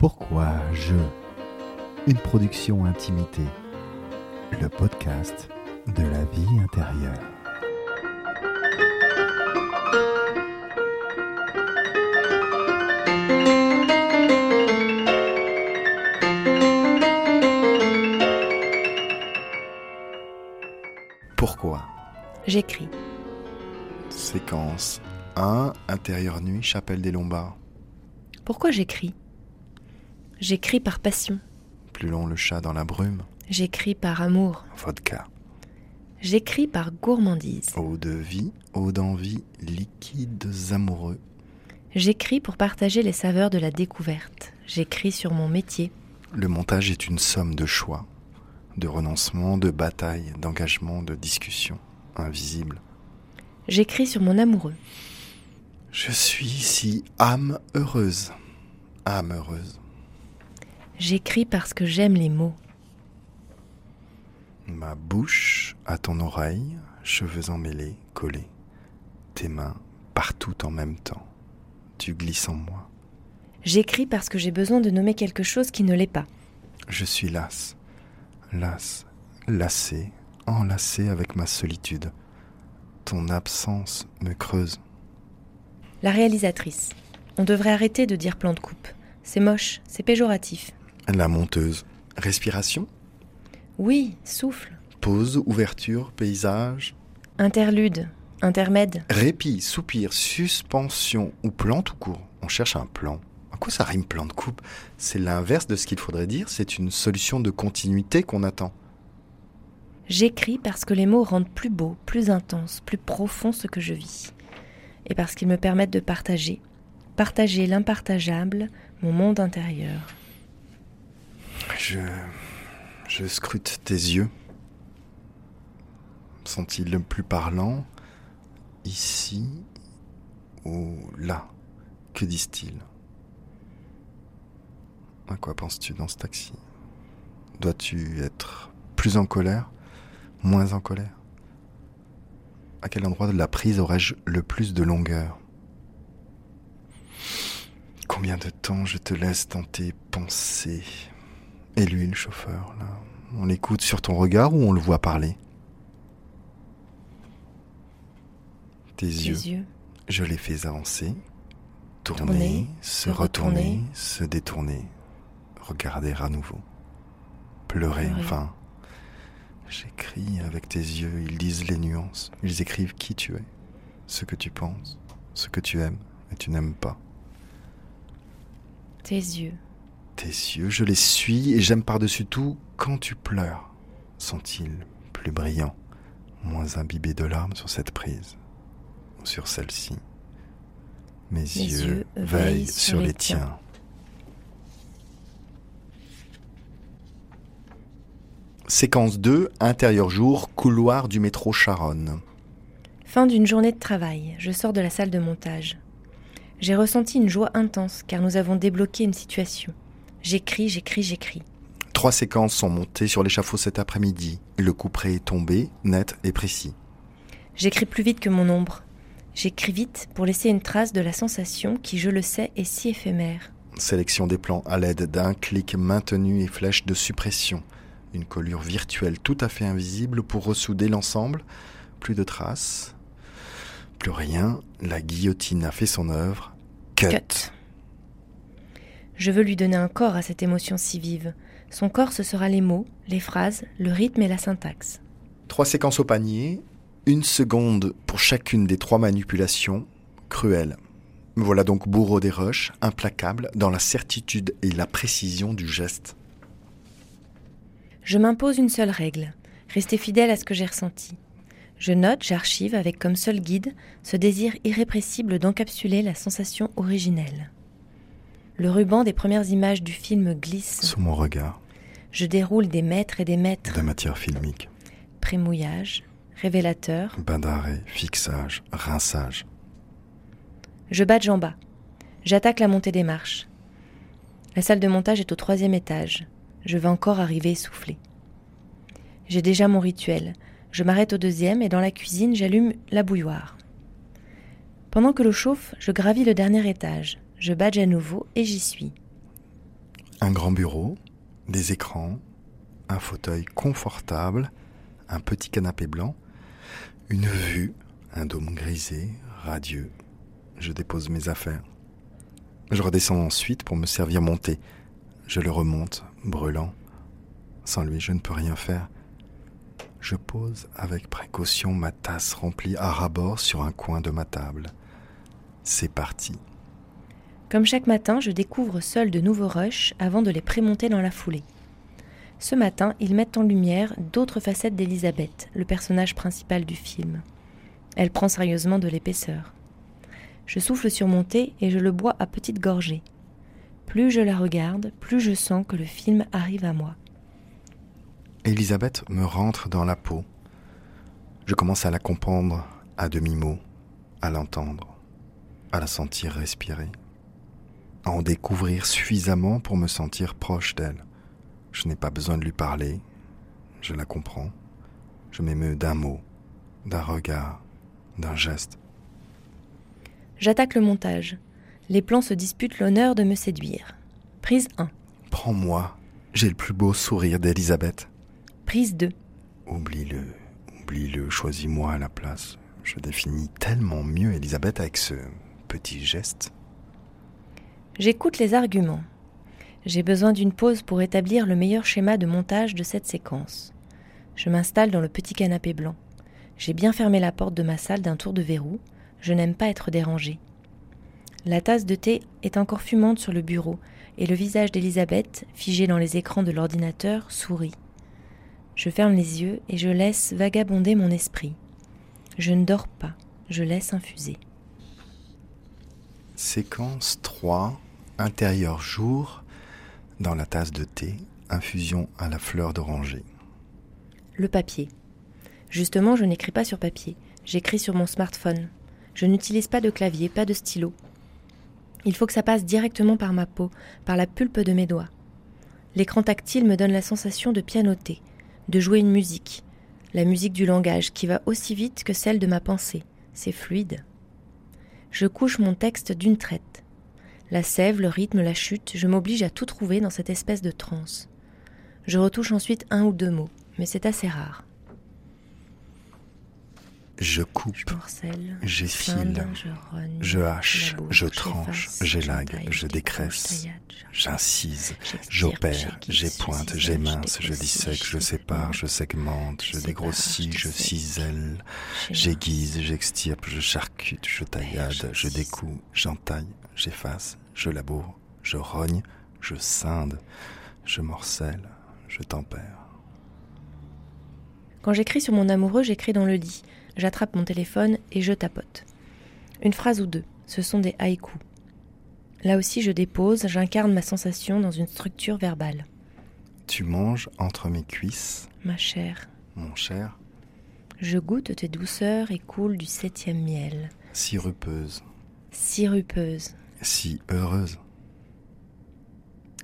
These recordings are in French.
Pourquoi je Une production intimité. Le podcast de la vie intérieure. Pourquoi? J'écris. Séquence 1, intérieur nuit, chapelle des Lombards. Pourquoi j'écris? J'écris par passion. Plus long le chat dans la brume. J'écris par amour. Vodka. J'écris par gourmandise. Eau de vie, eau d'envie, liquides amoureux. J'écris pour partager les saveurs de la découverte. J'écris sur mon métier. Le montage est une somme de choix, de renoncements, de batailles, d'engagements, de discussions invisibles. J'écris sur mon amoureux. Je suis ici âme heureuse. Âme heureuse. J'écris parce que j'aime les mots. Ma bouche à ton oreille, cheveux emmêlés, collés. Tes mains partout en même temps. Tu glisses en moi. J'écris parce que j'ai besoin de nommer quelque chose qui ne l'est pas. Je suis lasse, lasse, lassé, enlacé avec ma solitude. Ton absence me creuse. La réalisatrice. On devrait arrêter de dire plan de coupe. C'est moche, c'est péjoratif. La monteuse. Respiration? Oui, souffle. Pause, ouverture, paysage? Interlude, intermède. Répit, soupir, suspension ou plan tout court. On cherche un plan. À quoi ça rime plan de coupe? C'est l'inverse de ce qu'il faudrait dire, c'est une solution de continuité qu'on attend. J'écris parce que les mots rendent plus beau, plus intense, plus profond ce que je vis. Et parce qu'ils me permettent de partager, partager l'impartageable, mon monde intérieur. Je. Scrute tes yeux. Sont-ils plus parlants Ici ou là? Que disent-ils? À quoi penses-tu dans ce taxi? Dois-tu être plus en colère Moins en colère? À quel endroit de la prise aurais-je le plus de longueur? Combien de temps je te laisse dans tes pensées? Et lui, le chauffeur, là On l'écoute sur ton regard ou on le voit parler? Tes yeux, je les fais avancer, tourner, Tourner, se se retourner, retourner. se détourner, regarder à nouveau, pleurer, Pleurer. enfin. J'écris avec tes yeux, ils disent les nuances, ils écrivent qui tu es, ce que tu penses, ce que tu aimes et tu n'aimes pas. Tes yeux. Tes yeux, je les suis et j'aime par-dessus tout quand tu pleures. Sont-ils plus brillants, moins imbibés de larmes sur cette prise ou sur celle-ci? Mes Mes yeux, yeux veillent sur les tiens. Séquence 2, intérieur jour, couloir du métro Charonne. Fin d'une journée de travail, je sors de la salle de montage. J'ai ressenti une joie intense car nous avons débloqué une situation. J'écris, j'écris, j'écris. Trois séquences sont montées sur l'échafaud cet après-midi. Le couperet est tombé, net et précis. J'écris plus vite que mon ombre. J'écris vite pour laisser une trace de la sensation qui, je le sais, est si éphémère. Sélection des plans à l'aide d'un clic maintenu et flèche de suppression. Une collure virtuelle tout à fait invisible pour ressouder l'ensemble. Plus de traces. Plus rien. La guillotine a fait son œuvre. Cut. Cut. Je veux lui donner un corps à cette émotion si vive. Son corps, ce sera les mots, les phrases, le rythme et la syntaxe. Trois séquences au panier. Une seconde pour chacune des trois manipulations. Cruelle. Me voilà donc bourreau des rushs, implacable dans la certitude et la précision du geste. Je m'impose une seule règle, rester fidèle à ce que j'ai ressenti. Je note, j'archive avec comme seul guide ce désir irrépressible d'encapsuler la sensation originelle. Le ruban des premières images du film glisse. Sous mon regard Je déroule des mètres et des mètres. de matière filmique. Prémouillage, révélateur. Bain d'arrêt, fixage, rinçage. Je badge en bas. J'attaque la montée des marches. La salle de montage est au troisième étage. Je vais encore arriver essoufflé. J'ai déjà mon rituel. Je m'arrête au deuxième et dans la cuisine, j'allume la bouilloire. Pendant que l'eau chauffe, je gravis le dernier étage. Je badge à nouveau et j'y suis. Un grand bureau, des écrans, un fauteuil confortable, un petit canapé blanc, une vue, un dôme grisé, radieux. Je dépose mes affaires. Je redescends ensuite pour me servir mon thé. Je le remonte, brûlant. Sans lui, je ne peux rien faire. Je pose avec précaution ma tasse remplie à rabord sur un coin de ma table. C'est parti. Comme chaque matin, je découvre seul de nouveaux rushs avant de les prémonter dans la foulée. Ce matin, ils mettent en lumière d'autres facettes d'Elisabeth, le personnage principal du film. Elle prend sérieusement de l'épaisseur. Je souffle sur mon thé et je le bois à petites gorgées. Plus je la regarde, plus je sens que le film arrive à moi. Elisabeth me rentre dans la peau. Je commence à la comprendre à demi-mot, à l'entendre, à la sentir respirer, à en découvrir suffisamment pour me sentir proche d'elle. Je n'ai pas besoin de lui parler, je la comprends. Je m'émeus d'un mot, d'un regard, d'un geste. J'attaque le montage. Les plans se disputent l'honneur de me séduire. Prise 1. Prends-moi, j'ai le plus beau sourire d'Elisabeth. Prise 2. Oublie-le, oublie-le, choisis-moi à la place. Je définis tellement mieux Elisabeth avec ce petit geste. J'écoute les arguments. J'ai besoin d'une pause pour établir le meilleur schéma de montage de cette séquence. Je m'installe dans le petit canapé blanc. J'ai bien fermé la porte de ma salle d'un tour de verrou. Je n'aime pas être dérangée. La tasse de thé est encore fumante sur le bureau et le visage d'Elisabeth, figé dans les écrans de l'ordinateur, sourit. Je ferme les yeux et je laisse vagabonder mon esprit. Je ne dors pas, je laisse infuser. Séquence 3, intérieur jour, dans la tasse de thé, infusion à la fleur d'oranger. Le papier. Justement, je n'écris pas sur papier, j'écris sur mon smartphone. Je n'utilise pas de clavier, pas de stylo. Il faut que ça passe directement par ma peau, par la pulpe de mes doigts. L'écran tactile me donne la sensation de pianoter, de jouer une musique, la musique du langage qui va aussi vite que celle de ma pensée. C'est fluide. Je couche mon texte d'une traite. La sève, le rythme, la chute, je m'oblige à tout trouver dans cette espèce de transe. Je retouche ensuite un ou deux mots, mais c'est assez rare. Je coupe, j'effile, je hache, je tranche, j'élague, je décresse, j'incise, j'opère, j'épointe, j'émince, je dissèque, je sépare, je segmente, je dégrossis, je cisèle, j'aiguise, j'extirpe, je charcute, je taillade, je découpe, j'entaille, j'efface, je laboure, je rogne, je scinde, je morcelle, je tempère. Quand j'écris sur mon amoureux, j'écris dans le lit. J'attrape mon téléphone et je tapote. Une phrase ou deux, ce sont des haïkus. Là aussi, je dépose, j'incarne ma sensation dans une structure verbale. Tu manges entre mes cuisses. Ma chère. Mon cher. Je goûte tes douceurs et coule du septième miel. Sirupeuse. Sirupeuse. Si heureuse.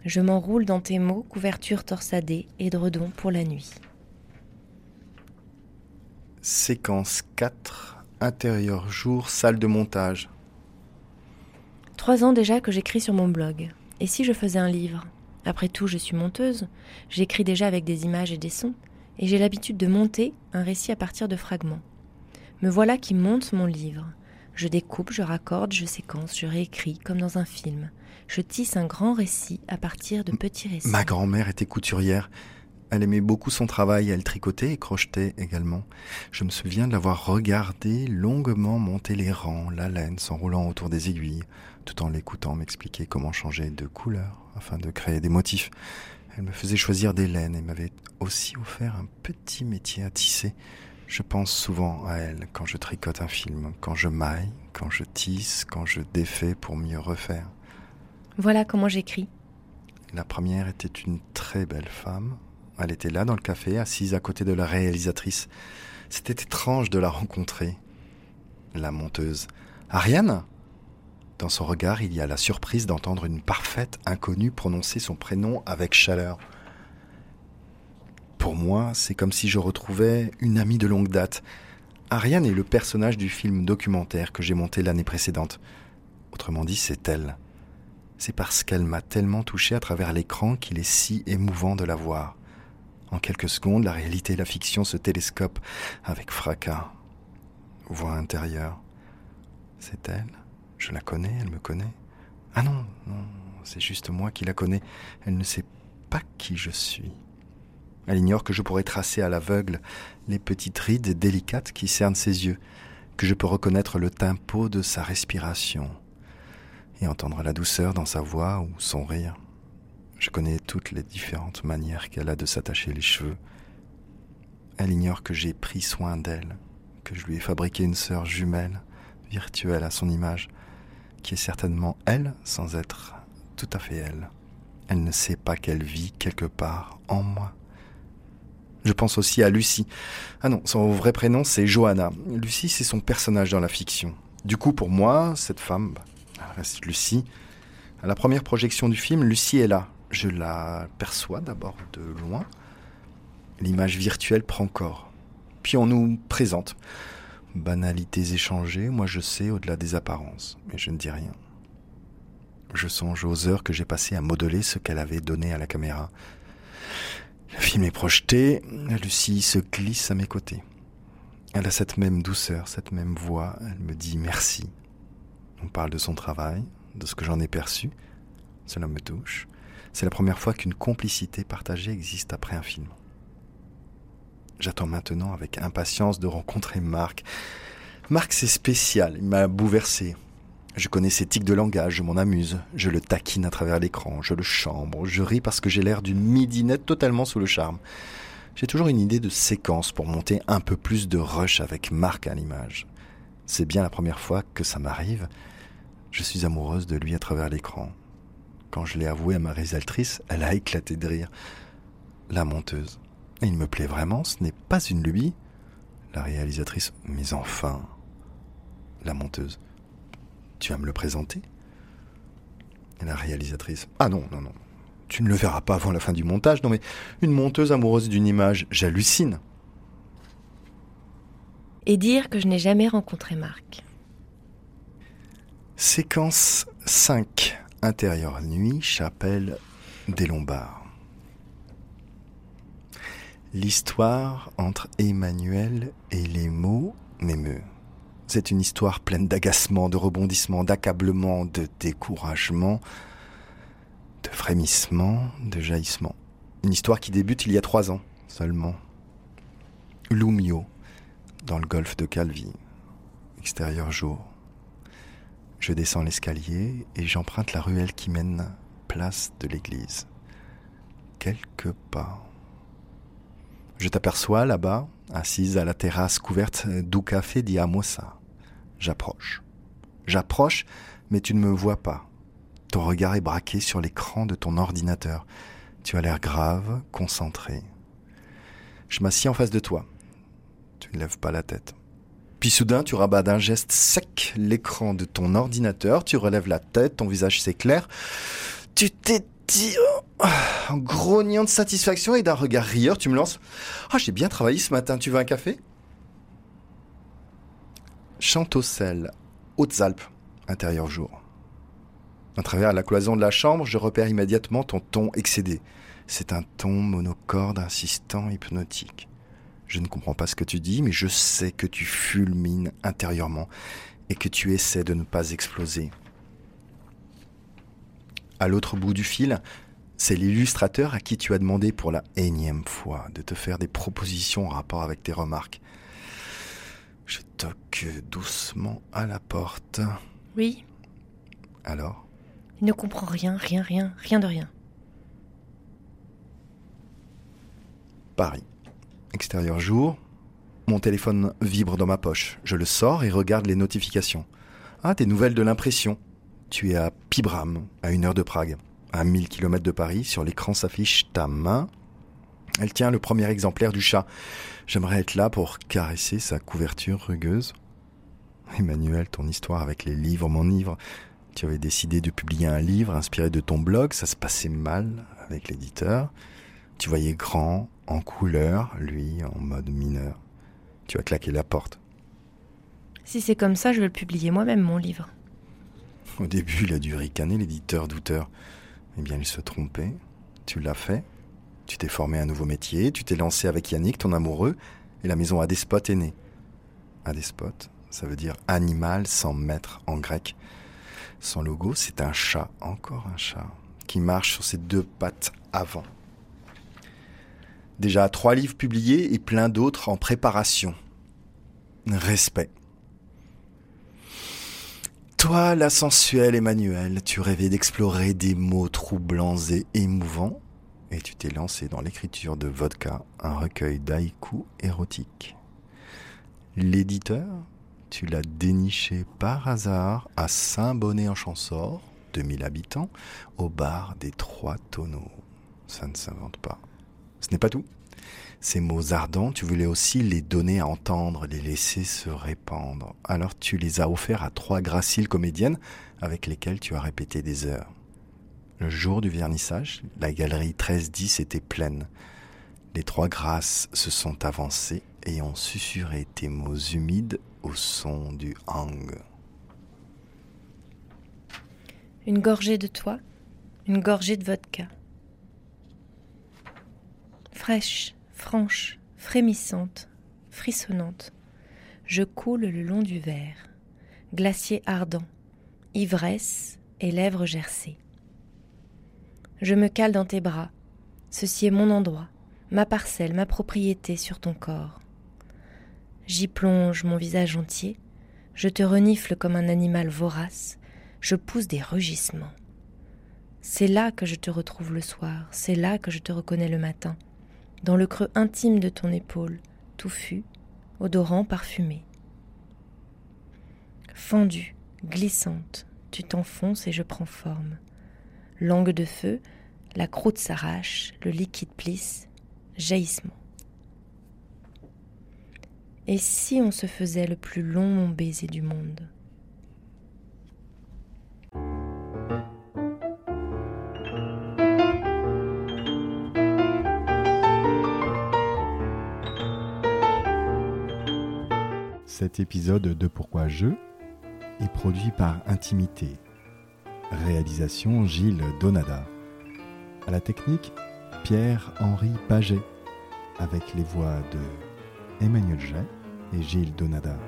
Je m'enroule dans tes mots, couverture torsadée, édredon pour la nuit. Séquence 4, intérieur jour, salle de montage. Trois ans déjà que j'écris sur mon blog. Et si je faisais un livre? Après tout, je suis monteuse, j'écris déjà avec des images et des sons, et j'ai l'habitude de monter un récit à partir de fragments. Me voilà qui monte mon livre. Je découpe, je raccorde, je séquence, je réécris, comme dans un film. Je tisse un grand récit à partir de petits récits. Ma grand-mère était couturière. Elle aimait beaucoup son travail, elle tricotait et crochetait également. Je me souviens de l'avoir regardé longuement monter les rangs, la laine s'enroulant autour des aiguilles, tout en l'écoutant m'expliquer comment changer de couleur afin de créer des motifs. Elle me faisait choisir des laines et m'avait aussi offert un petit métier à tisser. Je pense souvent à elle quand je tricote un film, quand je maille, quand je tisse, quand je défais pour mieux refaire. Voilà comment j'écris. La première était une très belle femme, elle était là dans le café, assise à côté de la réalisatrice. C'était étrange de la rencontrer. La monteuse. Ariane? Dans son regard, il y a la surprise d'entendre une parfaite inconnue prononcer son prénom avec chaleur. Pour moi, c'est comme si je retrouvais une amie de longue date. Ariane est le personnage du film documentaire que j'ai monté l'année précédente. Autrement dit, c'est elle. C'est parce qu'elle m'a tellement touché à travers l'écran qu'il est si émouvant de la voir. En quelques secondes, la réalité et la fiction se télescopent avec fracas. Voix intérieure. C'est elle? Je la connais, elle me connaît. Ah non, non, c'est juste moi qui la connais. Elle ne sait pas qui je suis. Elle ignore que je pourrais tracer à l'aveugle les petites rides délicates qui cernent ses yeux, que je peux reconnaître le tempo de sa respiration et entendre la douceur dans sa voix ou son rire. Je connais toutes les différentes manières qu'elle a de s'attacher les cheveux. Elle ignore que j'ai pris soin d'elle, que je lui ai fabriqué une sœur jumelle, virtuelle à son image, qui est certainement elle sans être tout à fait elle. Elle ne sait pas qu'elle vit quelque part en moi. Je pense aussi à Lucie. Ah non, son vrai prénom c'est Johanna. Lucie c'est son personnage dans la fiction. Du coup pour moi, cette femme, bah, reste Lucie. À la première projection du film, Lucie est là. Je la perçois d'abord de loin. L'image virtuelle prend corps. Puis on nous présente. Banalités échangées, moi je sais au-delà des apparences, mais je ne dis rien. Je songe aux heures que j'ai passées à modeler ce qu'elle avait donné à la caméra. Le film est projeté, Lucie se glisse à mes côtés. Elle a cette même douceur, cette même voix, elle me dit merci. On parle de son travail, de ce que j'en ai perçu. Cela me touche. C'est la première fois qu'une complicité partagée existe après un film. J'attends maintenant avec impatience de rencontrer Marc. Marc, c'est spécial, il m'a bouleversé. Je connais ses tics de langage, je m'en amuse, je le taquine à travers l'écran, je le chambre, je ris parce que j'ai l'air d'une midinette totalement sous le charme. J'ai toujours une idée de séquence pour monter un peu plus de rush avec Marc à l'image. C'est bien la première fois que ça m'arrive. Je suis amoureuse de lui à travers l'écran. Quand je l'ai avoué à ma réalisatrice, elle a éclaté de rire. La monteuse. il me plaît vraiment, ce n'est pas une lubie. La réalisatrice. Mais enfin. La monteuse. Tu vas me le présenter? La réalisatrice. Ah non, non, non. Tu ne le verras pas avant la fin du montage. Non mais une monteuse amoureuse d'une image, j'hallucine et dire que je n'ai jamais rencontré Marc? Séquence 5. Intérieur nuit, chapelle des Lombards. L'histoire entre Emmanuel et les mots m'émeut. C'est une histoire pleine d'agacement, de rebondissements, d'accablement, de découragement, de frémissement, de jaillissement. Une histoire qui débute il y a trois ans seulement. Lumio, dans le golfe de Calvi. Extérieur jour. Je descends l'escalier et j'emprunte la ruelle qui mène place de l'église. Quelques pas. Je t'aperçois là-bas, assise à la terrasse couverte du café di Amosa. J'approche. J'approche, mais tu ne me vois pas. Ton regard est braqué sur l'écran de ton ordinateur. Tu as l'air grave, concentré. Je m'assieds en face de toi. Tu ne lèves pas la tête. Puis soudain, tu rabats d'un geste sec l'écran de ton ordinateur, tu relèves la tête, ton visage s'éclaire. Tu t'étires oh, en grognant de satisfaction et d'un regard rieur, tu me lances Ah, j'ai bien travaillé ce matin, tu veux un café? Chantocel, Hautes-Alpes, intérieur jour. À travers la cloison de la chambre, je repère immédiatement ton ton excédé. C'est un ton monocorde, insistant, hypnotique. Je ne comprends pas ce que tu dis, mais je sais que tu fulmines intérieurement et que tu essaies de ne pas exploser. À l'autre bout du fil, c'est l'illustrateur à qui tu as demandé pour la énième fois de te faire des propositions en rapport avec tes remarques. Je toque doucement à la porte. Oui. Alors? Il ne comprend rien, rien, rien, rien de rien. Paris. Extérieur jour. Mon téléphone vibre dans ma poche. Je le sors et regarde les notifications. Ah, des nouvelles de l'impression. Tu es à Pibram, à une heure de Prague. À 1000 km de Paris, sur l'écran s'affiche ta main. Elle tient le premier exemplaire du chat. J'aimerais être là pour caresser sa couverture rugueuse. Emmanuel, ton histoire avec les livres m'enivre. Tu avais décidé de publier un livre inspiré de ton blog, ça se passait mal avec l'éditeur. Tu voyais grand, en couleur, lui en mode mineur. Tu as claqué la porte. Si c'est comme ça, je vais le publier moi-même, mon livre. Au début, il a dû ricaner, l'éditeur douteur. Eh bien, il se trompait. Tu l'as fait. Tu t'es formé un nouveau métier, tu t'es lancé avec Yannick, ton amoureux, et la maison Adespot est née. Adespot, ça veut dire animal sans maître en grec. Son logo, c'est un chat, encore un chat, qui marche sur ses deux pattes avant. Déjà trois livres publiés et plein d'autres en préparation. Respect. Toi, la sensuelle Emmanuel, tu rêvais d'explorer des mots troublants et émouvants, et tu t'es lancé dans l'écriture de Vodka, un recueil d'haïkus érotiques. L'éditeur, tu l'as déniché par hasard à Saint-Bonnet-en-Champsaur, 2000 habitants, au bar des Trois Tonneaux. Ça ne s'invente pas. Ce n'est pas tout. Ces mots ardents, tu voulais aussi les donner à entendre, les laisser se répandre. Alors tu les as offerts à trois graciles comédiennes avec lesquelles tu as répété des heures. Le jour du vernissage, la galerie 1310 était pleine. Les trois grâces se sont avancées et ont susurré tes mots humides au son du hang. Une gorgée de toi, une gorgée de vodka. Fraîche, franche, frémissante, frissonnante, je coule le long du verre, glacier ardent, ivresse et lèvres gercées. Je me cale dans tes bras, ceci est mon endroit, ma parcelle, ma propriété sur ton corps. J'y plonge mon visage entier, je te renifle comme un animal vorace, je pousse des rugissements. C'est là que je te retrouve le soir, c'est là que je te reconnais le matin, dans le creux intime de ton épaule, touffu, odorant, parfumé. Fendue, glissante, tu t'enfonces et je prends forme. Langue de feu, la croûte s'arrache, le liquide plisse, jaillissement. Et si on se faisait le plus long baiser du monde? Cet épisode de Pourquoi je est produit par Intimité. Réalisation Gilles Donada. À la technique, Pierre-Henri Paget, avec les voix de Emmanuel Jay et Gilles Donada.